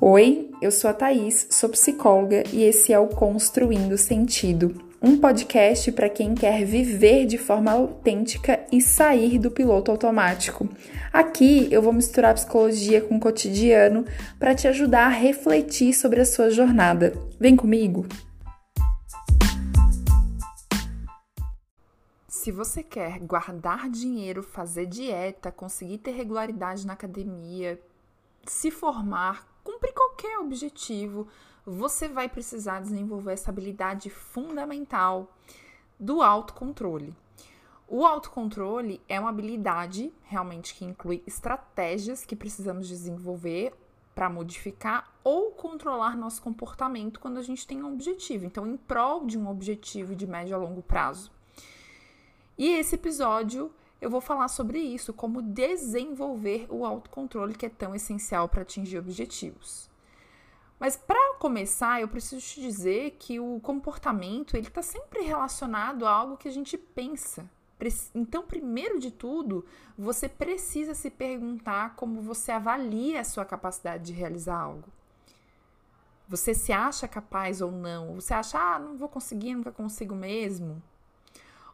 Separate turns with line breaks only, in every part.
Oi, eu sou a Thaís, sou psicóloga e esse é o Construindo Sentido, um podcast para quem quer viver de forma autêntica e sair do piloto automático. Aqui eu vou misturar psicologia com o cotidiano para te ajudar a refletir sobre a sua jornada. Vem comigo! Se você quer guardar dinheiro, fazer dieta, conseguir ter regularidade na academia, se formar, cumprir qualquer objetivo, você vai precisar desenvolver essa habilidade fundamental do autocontrole. O autocontrole é uma habilidade realmente que inclui estratégias que precisamos desenvolver para modificar ou controlar nosso comportamento quando a gente tem um objetivo. Então, em prol de um objetivo de médio a longo prazo. E esse episódio eu vou falar sobre isso, como desenvolver o autocontrole que é tão essencial para atingir objetivos. Mas para começar, eu preciso te dizer que o comportamento ele está sempre relacionado a algo que a gente pensa. Então, primeiro de tudo, você precisa se perguntar como você avalia a sua capacidade de realizar algo. Você se acha capaz ou não? Você acha, ah, não vou conseguir, nunca consigo mesmo?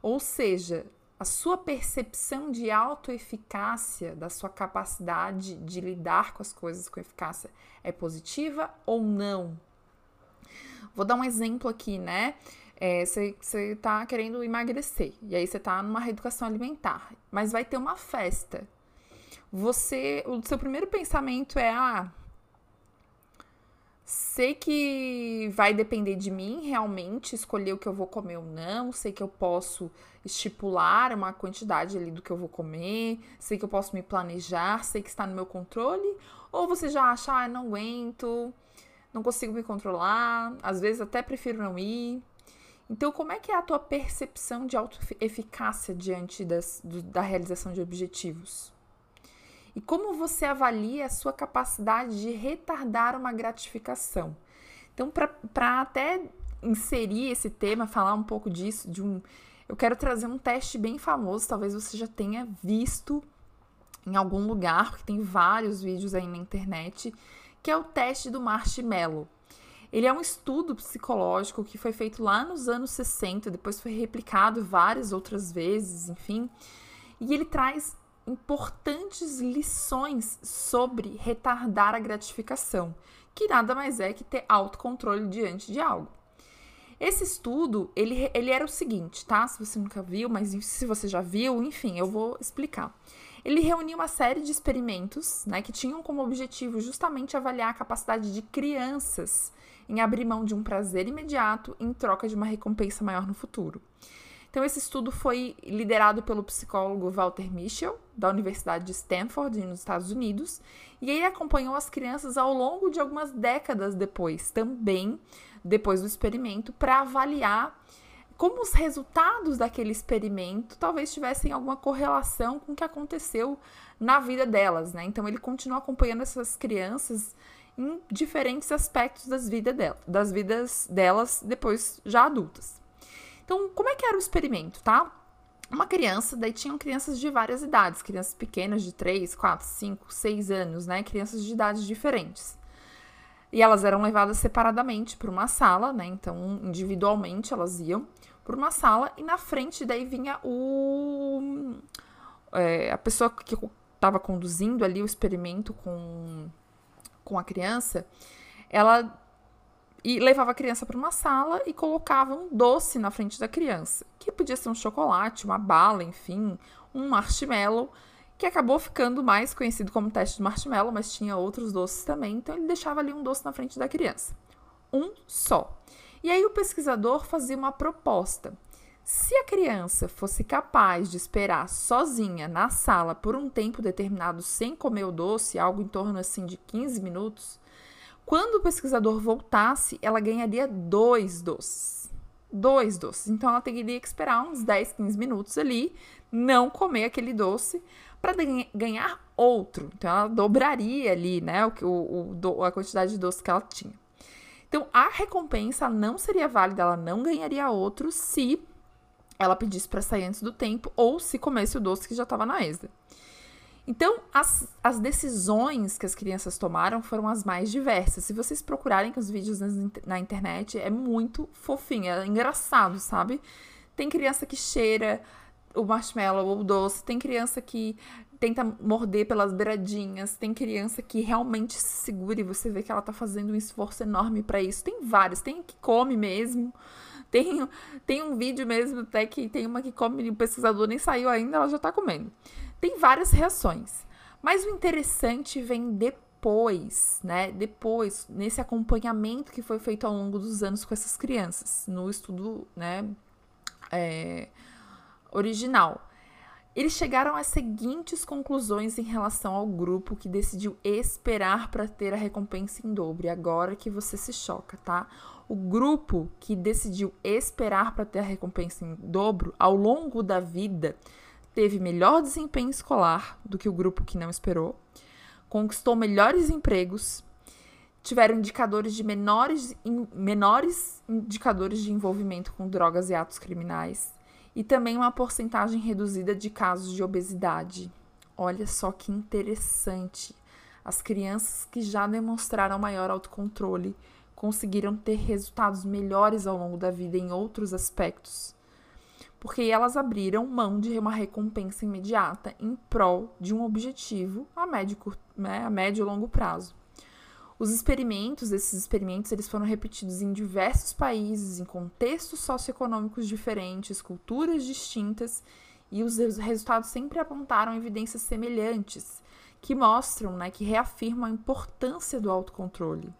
Ou seja, a sua percepção de autoeficácia, da sua capacidade de lidar com as coisas com eficácia, é positiva ou não? Vou dar um exemplo aqui, né? Você é, está querendo emagrecer e aí você está numa reeducação alimentar, mas vai ter uma festa. Você, o seu primeiro pensamento é: ah, Sei que vai depender de mim realmente escolher o que eu vou comer ou não. Sei que eu posso estipular uma quantidade ali do que eu vou comer. Sei que eu posso me planejar. Sei que está no meu controle. Ou você já acha, ah, não aguento, não consigo me controlar. Às vezes até prefiro não ir. Então, como é que é a tua percepção de autoeficácia diante das, do, da realização de objetivos? E como você avalia a sua capacidade de retardar uma gratificação? Então, para até inserir esse tema, falar um pouco disso, de um, eu quero trazer um teste bem famoso, talvez você já tenha visto em algum lugar, porque tem vários vídeos aí na internet, que é o teste do marshmallow. Ele é um estudo psicológico que foi feito lá nos anos 60, depois foi replicado várias outras vezes, enfim. E ele traz importantes lições sobre retardar a gratificação, que nada mais é que ter autocontrole diante de algo. Esse estudo, ele, ele era o seguinte, tá? Se você nunca viu, mas se você já viu, enfim, eu vou explicar. Ele reuniu uma série de experimentos, né, que tinham como objetivo justamente avaliar a capacidade de crianças em abrir mão de um prazer imediato em troca de uma recompensa maior no futuro. Então, esse estudo foi liderado pelo psicólogo Walter Mischel, da Universidade de Stanford, nos Estados Unidos, e ele acompanhou as crianças ao longo de algumas décadas depois, também depois do experimento, para avaliar como os resultados daquele experimento talvez tivessem alguma correlação com o que aconteceu na vida delas, né? Então, ele continuou acompanhando essas crianças em diferentes aspectos das, vida dela, das vidas delas depois já adultas. Então, como é que era o experimento, tá? Uma criança, daí tinham crianças de várias idades, crianças pequenas de 3, 4, 5, 6 anos, né? Crianças de idades diferentes. E elas eram levadas separadamente para uma sala, né? Então, individualmente elas iam para uma sala e na frente daí vinha o é, a pessoa que estava conduzindo ali o experimento com, com a criança, ela e levava a criança para uma sala e colocava um doce na frente da criança, que podia ser um chocolate, uma bala, enfim, um marshmallow, que acabou ficando mais conhecido como teste de marshmallow, mas tinha outros doces também, então ele deixava ali um doce na frente da criança. Um só. E aí o pesquisador fazia uma proposta. Se a criança fosse capaz de esperar sozinha na sala por um tempo determinado sem comer o doce, algo em torno assim de 15 minutos, quando o pesquisador voltasse, ela ganharia dois doces. Dois doces. Então ela teria que esperar uns 10, 15 minutos ali, não comer aquele doce, para ganhar outro. Então ela dobraria ali, né, o, o, o, a quantidade de doce que ela tinha. Então a recompensa não seria válida, ela não ganharia outro se ela pedisse para sair antes do tempo ou se comesse o doce que já estava na ESA. Então, as, as decisões que as crianças tomaram foram as mais diversas. Se vocês procurarem os vídeos na internet, é muito fofinho, é engraçado, sabe? Tem criança que cheira o marshmallow ou o doce, tem criança que tenta morder pelas beiradinhas, tem criança que realmente se segura e você vê que ela tá fazendo um esforço enorme para isso. Tem vários, tem que come mesmo. Tem, tem um vídeo mesmo até que tem uma que come e o pesquisador nem saiu ainda, ela já tá comendo. Tem várias reações. Mas o interessante vem depois, né? Depois, nesse acompanhamento que foi feito ao longo dos anos com essas crianças, no estudo, né? É, original. Eles chegaram às seguintes conclusões em relação ao grupo que decidiu esperar para ter a recompensa em dobro. E agora que você se choca, tá? O grupo que decidiu esperar para ter a recompensa em dobro ao longo da vida teve melhor desempenho escolar do que o grupo que não esperou, conquistou melhores empregos, tiveram indicadores de menores, menores indicadores de envolvimento com drogas e atos criminais e também uma porcentagem reduzida de casos de obesidade. Olha só que interessante. As crianças que já demonstraram maior autocontrole conseguiram ter resultados melhores ao longo da vida em outros aspectos porque elas abriram mão de uma recompensa imediata em prol de um objetivo a médio, né, a médio e longo prazo. Os experimentos, esses experimentos, eles foram repetidos em diversos países, em contextos socioeconômicos diferentes, culturas distintas, e os resultados sempre apontaram evidências semelhantes, que mostram, né, que reafirmam a importância do autocontrole.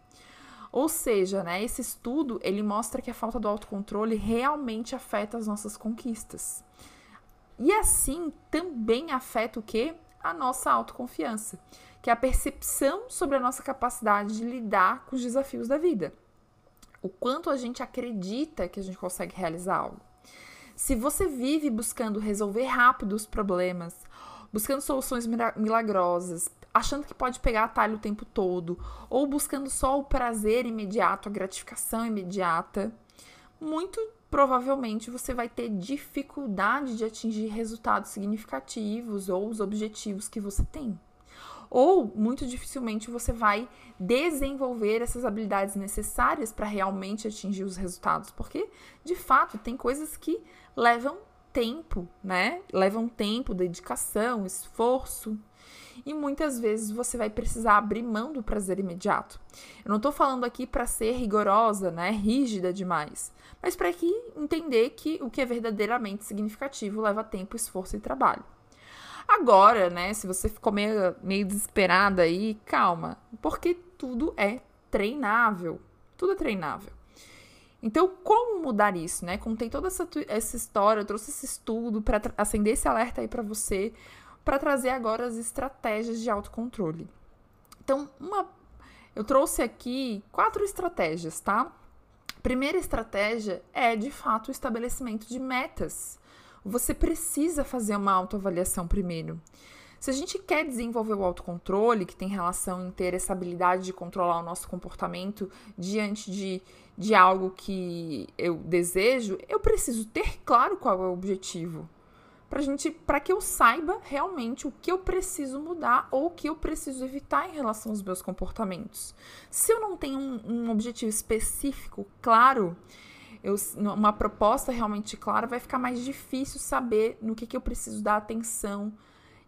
Ou seja, né, esse estudo ele mostra que a falta do autocontrole realmente afeta as nossas conquistas. E assim também afeta o que? A nossa autoconfiança, que é a percepção sobre a nossa capacidade de lidar com os desafios da vida. O quanto a gente acredita que a gente consegue realizar algo. Se você vive buscando resolver rápido os problemas, buscando soluções milagrosas, achando que pode pegar atalho o tempo todo, ou buscando só o prazer imediato, a gratificação imediata, muito provavelmente você vai ter dificuldade de atingir resultados significativos ou os objetivos que você tem. Ou muito dificilmente você vai desenvolver essas habilidades necessárias para realmente atingir os resultados, porque de fato tem coisas que levam tempo, né? Levam tempo, dedicação, esforço e muitas vezes você vai precisar abrir mão do prazer imediato. Eu não estou falando aqui para ser rigorosa, né, rígida demais, mas para que entender que o que é verdadeiramente significativo leva tempo, esforço e trabalho. Agora, né, se você ficou meio, meio desesperada aí, calma, porque tudo é treinável. Tudo é treinável. Então, como mudar isso, né? Contei toda essa, essa história, trouxe esse estudo para acender esse alerta aí para você, para trazer agora as estratégias de autocontrole. Então, uma, eu trouxe aqui quatro estratégias, tá? Primeira estratégia é, de fato, o estabelecimento de metas. Você precisa fazer uma autoavaliação primeiro. Se a gente quer desenvolver o autocontrole, que tem relação em ter essa habilidade de controlar o nosso comportamento diante de, de algo que eu desejo, eu preciso ter claro qual é o objetivo para gente, para que eu saiba realmente o que eu preciso mudar ou o que eu preciso evitar em relação aos meus comportamentos. Se eu não tenho um, um objetivo específico, claro, eu, uma proposta realmente clara, vai ficar mais difícil saber no que, que eu preciso dar atenção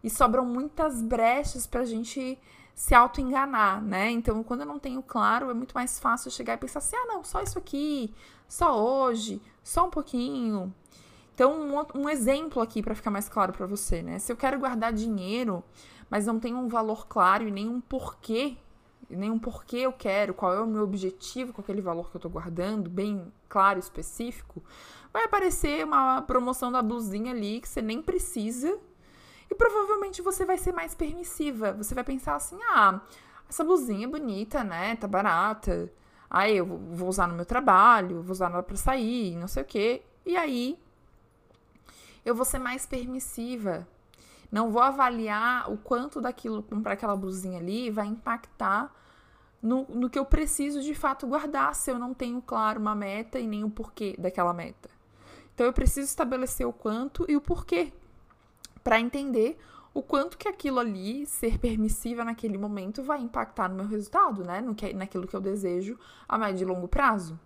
e sobram muitas brechas para a gente se auto-enganar, né? Então, quando eu não tenho claro, é muito mais fácil chegar e pensar assim: ah, não, só isso aqui, só hoje, só um pouquinho, então, um, um exemplo aqui para ficar mais claro para você, né? Se eu quero guardar dinheiro, mas não tenho um valor claro e nem um porquê, nem um porquê eu quero, qual é o meu objetivo com aquele valor que eu estou guardando, bem claro, específico, vai aparecer uma promoção da blusinha ali que você nem precisa e provavelmente você vai ser mais permissiva. Você vai pensar assim: ah, essa blusinha é bonita, né? Tá barata. Aí eu vou usar no meu trabalho, vou usar ela para sair, não sei o quê. E aí eu vou ser mais permissiva. Não vou avaliar o quanto daquilo, comprar aquela blusinha ali, vai impactar no, no que eu preciso de fato guardar, se eu não tenho, claro, uma meta e nem o porquê daquela meta. Então, eu preciso estabelecer o quanto e o porquê para entender o quanto que aquilo ali, ser permissiva naquele momento, vai impactar no meu resultado, né? No que, naquilo que eu desejo a médio e longo prazo.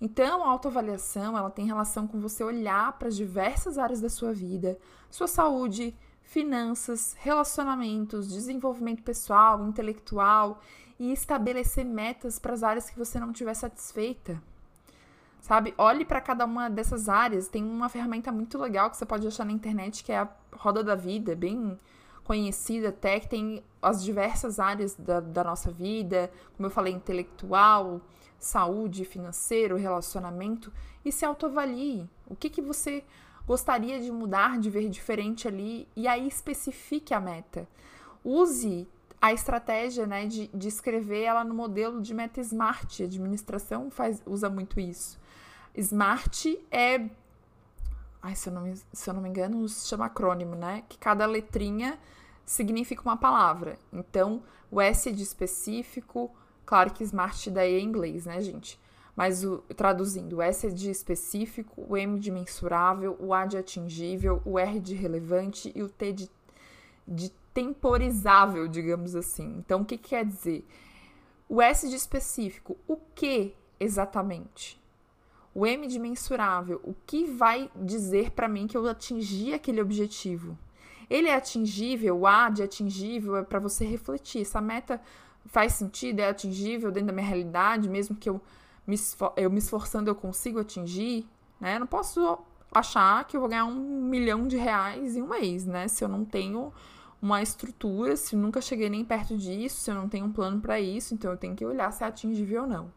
Então, a autoavaliação, ela tem relação com você olhar para as diversas áreas da sua vida, sua saúde, finanças, relacionamentos, desenvolvimento pessoal, intelectual e estabelecer metas para as áreas que você não estiver satisfeita. Sabe? Olhe para cada uma dessas áreas. Tem uma ferramenta muito legal que você pode achar na internet que é a Roda da Vida, bem conhecida até, que tem as diversas áreas da, da nossa vida, como eu falei, intelectual, saúde, financeiro, relacionamento, e se autoavalie. O que, que você gostaria de mudar, de ver diferente ali, e aí especifique a meta. Use a estratégia né, de, de escrever ela no modelo de meta SMART. A administração faz, usa muito isso. SMART é. Ai, se eu, não se eu não me engano, se chama acrônimo, né? Que cada letrinha significa uma palavra. Então, o S é de específico, claro que SMART daí é inglês, né, gente? Mas o, traduzindo, o S é de específico, o M de mensurável, o A de atingível, o R de relevante e o T de, de temporizável, digamos assim. Então, o que, que quer dizer? O S de específico, o que exatamente? O M de mensurável, o que vai dizer para mim que eu atingi aquele objetivo? Ele é atingível, o A de atingível é para você refletir. Essa meta faz sentido, é atingível dentro da minha realidade, mesmo que eu me, eu me esforçando eu consigo atingir, né? Eu não posso achar que eu vou ganhar um milhão de reais em um mês, né? Se eu não tenho uma estrutura, se nunca cheguei nem perto disso, se eu não tenho um plano para isso, então eu tenho que olhar se é atingível ou não.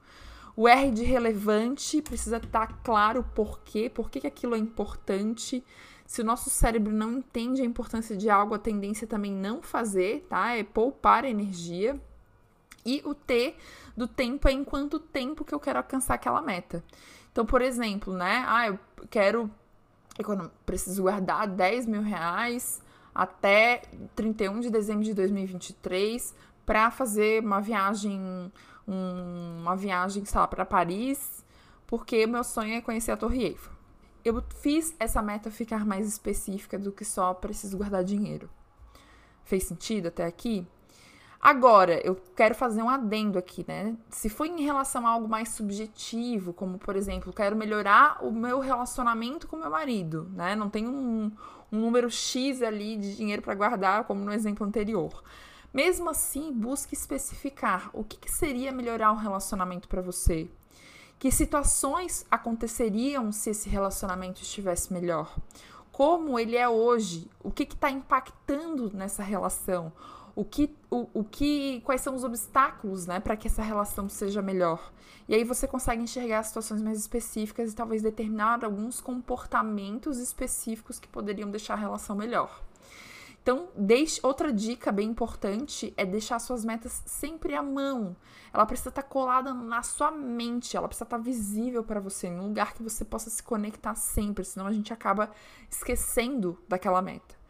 O R de relevante precisa estar tá claro o porquê, por que aquilo é importante. Se o nosso cérebro não entende a importância de algo, a tendência também não fazer, tá? É poupar energia. E o T do tempo é em quanto tempo que eu quero alcançar aquela meta. Então, por exemplo, né? Ah, eu quero. Eu preciso guardar 10 mil reais até 31 de dezembro de 2023 para fazer uma viagem um, uma viagem, sei lá, para Paris, porque meu sonho é conhecer a Torre Eiffel. Eu fiz essa meta ficar mais específica do que só preciso guardar dinheiro. Fez sentido até aqui? Agora, eu quero fazer um adendo aqui, né? Se for em relação a algo mais subjetivo, como por exemplo, quero melhorar o meu relacionamento com meu marido, né? Não tenho um, um número X ali de dinheiro para guardar, como no exemplo anterior. Mesmo assim, busque especificar o que, que seria melhorar o relacionamento para você. Que situações aconteceriam se esse relacionamento estivesse melhor? Como ele é hoje? O que está impactando nessa relação? O que, o, o que, quais são os obstáculos, né, para que essa relação seja melhor? E aí você consegue enxergar situações mais específicas e talvez determinar alguns comportamentos específicos que poderiam deixar a relação melhor. Então, deixe, outra dica bem importante é deixar suas metas sempre à mão. Ela precisa estar colada na sua mente, ela precisa estar visível para você, em um lugar que você possa se conectar sempre, senão a gente acaba esquecendo daquela meta.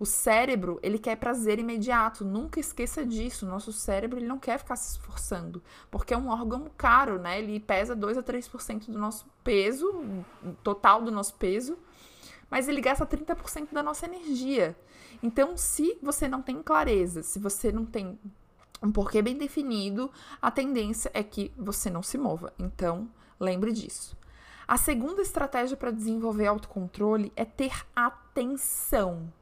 O cérebro, ele quer prazer imediato, nunca esqueça disso. Nosso cérebro, ele não quer ficar se esforçando, porque é um órgão caro, né? Ele pesa 2 a 3% do nosso peso, total do nosso peso, mas ele gasta 30% da nossa energia. Então, se você não tem clareza, se você não tem um porquê bem definido, a tendência é que você não se mova. Então, lembre disso. A segunda estratégia para desenvolver autocontrole é ter atenção.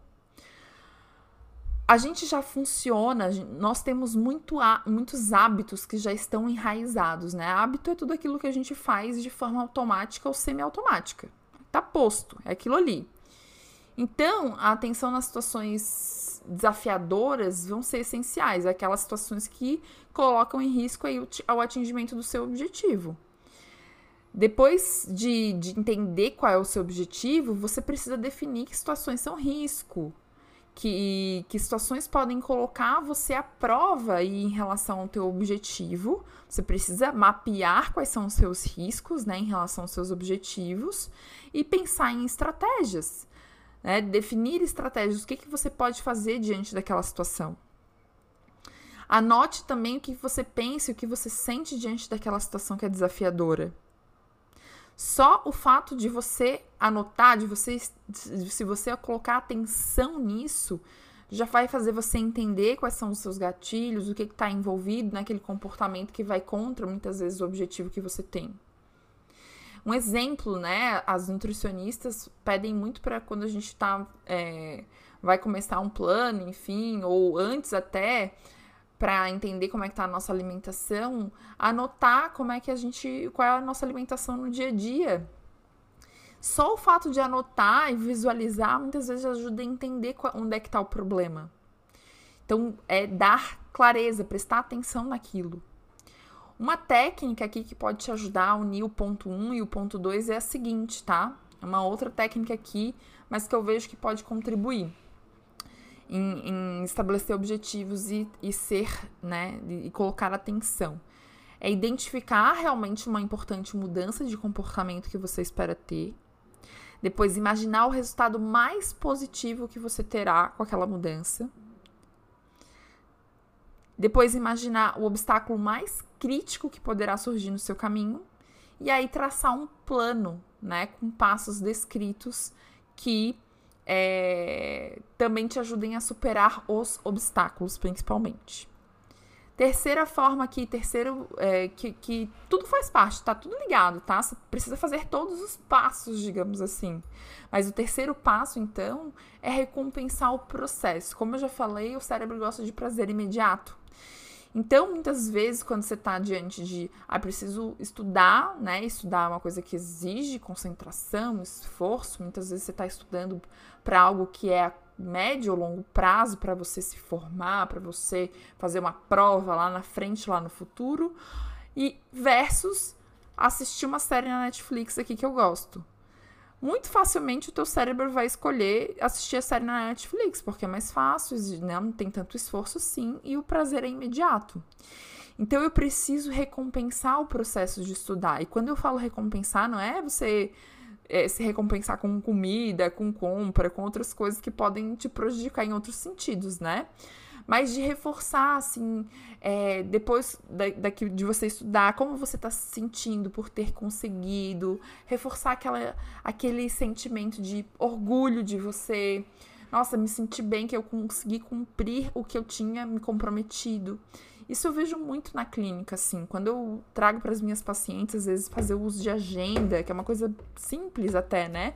A gente já funciona, nós temos muito, muitos hábitos que já estão enraizados, né? Hábito é tudo aquilo que a gente faz de forma automática ou semiautomática. Tá posto, é aquilo ali. Então, a atenção nas situações desafiadoras vão ser essenciais, aquelas situações que colocam em risco aí o, atingimento do seu objetivo. Depois de, de entender qual é o seu objetivo, você precisa definir que situações são risco, que, que situações podem colocar você à prova aí em relação ao teu objetivo. Você precisa mapear quais são os seus riscos né, em relação aos seus objetivos e pensar em estratégias né? Definir estratégias, o que, que você pode fazer diante daquela situação. Anote também o que você pensa e o que você sente diante daquela situação que é desafiadora. Só o fato de você anotar, de você, se você colocar atenção nisso, já vai fazer você entender quais são os seus gatilhos, o que está envolvido naquele comportamento que vai contra muitas vezes o objetivo que você tem. Um exemplo, né? As nutricionistas pedem muito para quando a gente tá, é, vai começar um plano, enfim, ou antes até, para entender como é que tá a nossa alimentação, anotar como é que a gente, qual é a nossa alimentação no dia a dia. Só o fato de anotar e visualizar muitas vezes ajuda a entender onde é que está o problema. Então, é dar clareza, prestar atenção naquilo. Uma técnica aqui que pode te ajudar a unir o ponto 1 e o ponto 2 é a seguinte, tá? É uma outra técnica aqui, mas que eu vejo que pode contribuir em, em estabelecer objetivos e, e ser, né, e colocar atenção. É identificar realmente uma importante mudança de comportamento que você espera ter depois, imaginar o resultado mais positivo que você terá com aquela mudança. Depois, imaginar o obstáculo mais crítico que poderá surgir no seu caminho. E aí, traçar um plano, né, com passos descritos que é, também te ajudem a superar os obstáculos, principalmente. Terceira forma aqui, terceiro, é, que, que tudo faz parte, tá tudo ligado, tá? Você precisa fazer todos os passos, digamos assim. Mas o terceiro passo, então, é recompensar o processo. Como eu já falei, o cérebro gosta de prazer imediato. Então, muitas vezes, quando você está diante de, ah, preciso estudar, né? Estudar é uma coisa que exige concentração, esforço. Muitas vezes você está estudando para algo que é médio ou longo prazo para você se formar, para você fazer uma prova lá na frente, lá no futuro, e versus assistir uma série na Netflix aqui que eu gosto. Muito facilmente o teu cérebro vai escolher assistir a série na Netflix, porque é mais fácil, né? não tem tanto esforço assim, e o prazer é imediato. Então eu preciso recompensar o processo de estudar. E quando eu falo recompensar, não é você é, se recompensar com comida, com compra, com outras coisas que podem te prejudicar em outros sentidos, né? Mas de reforçar, assim, é, depois da, daqui, de você estudar, como você está se sentindo por ter conseguido, reforçar aquela, aquele sentimento de orgulho de você. Nossa, me senti bem que eu consegui cumprir o que eu tinha me comprometido. Isso eu vejo muito na clínica, assim. Quando eu trago para as minhas pacientes, às vezes, fazer uso de agenda, que é uma coisa simples até, né?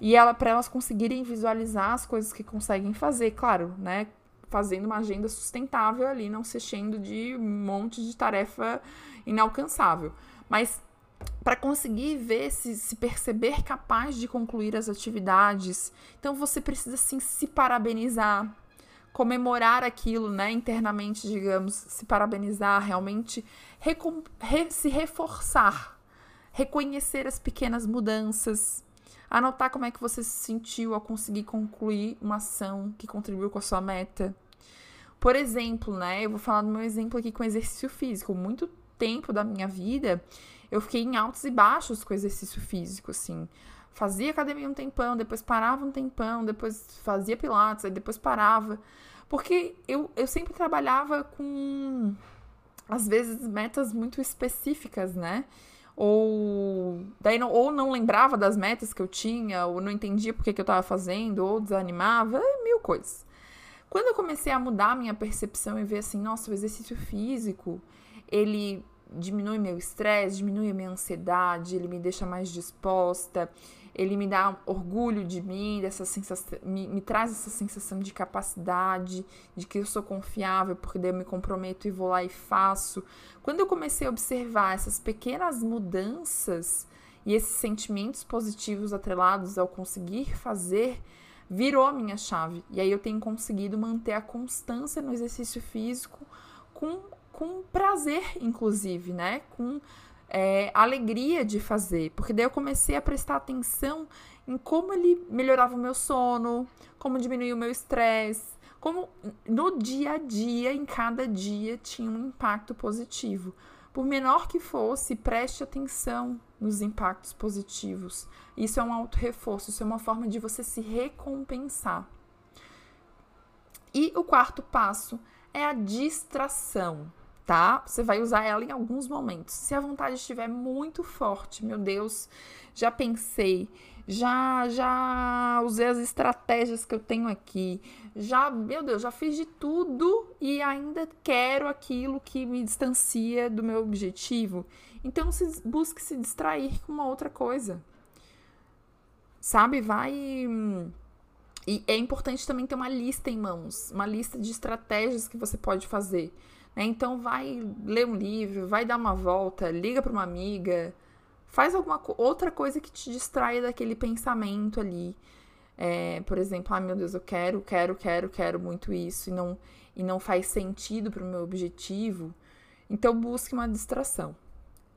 E ela para elas conseguirem visualizar as coisas que conseguem fazer, claro, né? Fazendo uma agenda sustentável ali, não se enchendo de um monte de tarefa inalcançável. Mas para conseguir ver se, se perceber capaz de concluir as atividades, então você precisa sim se parabenizar, comemorar aquilo, né, internamente, digamos, se parabenizar, realmente re se reforçar, reconhecer as pequenas mudanças, anotar como é que você se sentiu ao conseguir concluir uma ação que contribuiu com a sua meta. Por exemplo, né, eu vou falar do meu exemplo aqui com exercício físico. Muito tempo da minha vida, eu fiquei em altos e baixos com exercício físico, assim fazia academia um tempão, depois parava um tempão, depois fazia pilates, aí depois parava. Porque eu, eu sempre trabalhava com, às vezes, metas muito específicas, né? Ou, daí não, ou não lembrava das metas que eu tinha, ou não entendia por que, que eu estava fazendo, ou desanimava, mil coisas. Quando eu comecei a mudar a minha percepção e ver assim, nossa, o exercício físico, ele diminui meu estresse, diminui a minha ansiedade, ele me deixa mais disposta, ele me dá orgulho de mim, dessa sensação, me, me, traz essa sensação de capacidade, de que eu sou confiável, porque daí eu me comprometo e vou lá e faço. Quando eu comecei a observar essas pequenas mudanças e esses sentimentos positivos atrelados ao conseguir fazer, virou a minha chave. E aí eu tenho conseguido manter a constância no exercício físico com, com prazer, inclusive, né? Com é, alegria de fazer, porque daí eu comecei a prestar atenção em como ele melhorava o meu sono, como diminuía o meu estresse, como no dia a dia, em cada dia, tinha um impacto positivo. Por menor que fosse, preste atenção nos impactos positivos. Isso é um auto-reforço, isso é uma forma de você se recompensar. E o quarto passo é a distração tá? Você vai usar ela em alguns momentos. Se a vontade estiver muito forte, meu Deus, já pensei, já já usei as estratégias que eu tenho aqui, já, meu Deus, já fiz de tudo e ainda quero aquilo que me distancia do meu objetivo. Então se, busque se distrair com uma outra coisa. Sabe, vai e é importante também ter uma lista em mãos, uma lista de estratégias que você pode fazer. Né? Então vai ler um livro, vai dar uma volta, liga para uma amiga, Faz alguma outra coisa que te distraia daquele pensamento ali. É, por exemplo, ah, meu Deus, eu quero, quero, quero, quero muito isso e não, e não faz sentido para o meu objetivo. Então, busque uma distração.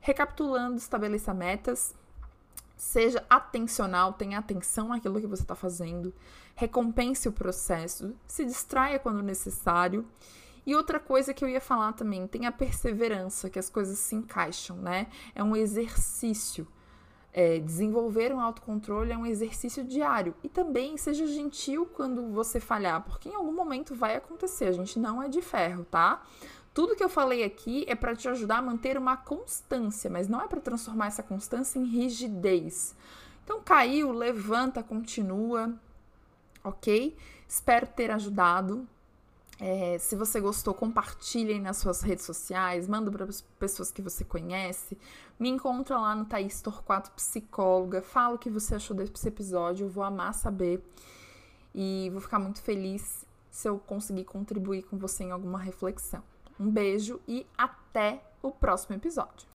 Recapitulando, estabeleça metas, seja atencional, tenha atenção naquilo que você está fazendo, recompense o processo, se distraia quando necessário e outra coisa que eu ia falar também, tem a perseverança, que as coisas se encaixam, né? É um exercício. É, desenvolver um autocontrole é um exercício diário. E também seja gentil quando você falhar, porque em algum momento vai acontecer. A gente não é de ferro, tá? Tudo que eu falei aqui é para te ajudar a manter uma constância, mas não é para transformar essa constância em rigidez. Então, caiu, levanta, continua, ok? Espero ter ajudado. É, se você gostou, compartilhe nas suas redes sociais, manda para as pessoas que você conhece. Me encontra lá no Thaís Torquato Psicóloga. Fala o que você achou desse episódio, eu vou amar saber. E vou ficar muito feliz se eu conseguir contribuir com você em alguma reflexão. Um beijo e até o próximo episódio.